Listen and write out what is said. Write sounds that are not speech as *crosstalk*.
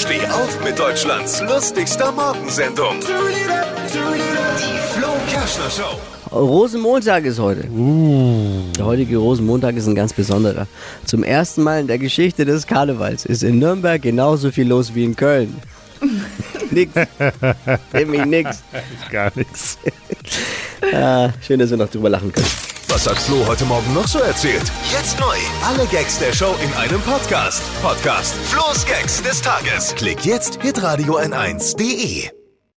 Steh auf mit Deutschlands lustigster Morgensendung. Die Flo Kerschner Show. Rosenmontag ist heute. Der heutige Rosenmontag ist ein ganz besonderer. Zum ersten Mal in der Geschichte des Karnevals ist in Nürnberg genauso viel los wie in Köln. *laughs* nix. Nämlich nix. Gar nichts. *laughs* Ah, schön, dass wir noch drüber lachen können. Was hat Flo heute Morgen noch so erzählt? Jetzt neu. Alle Gags der Show in einem Podcast. Podcast Flo's Gags des Tages. Klick jetzt hitradio n1.de.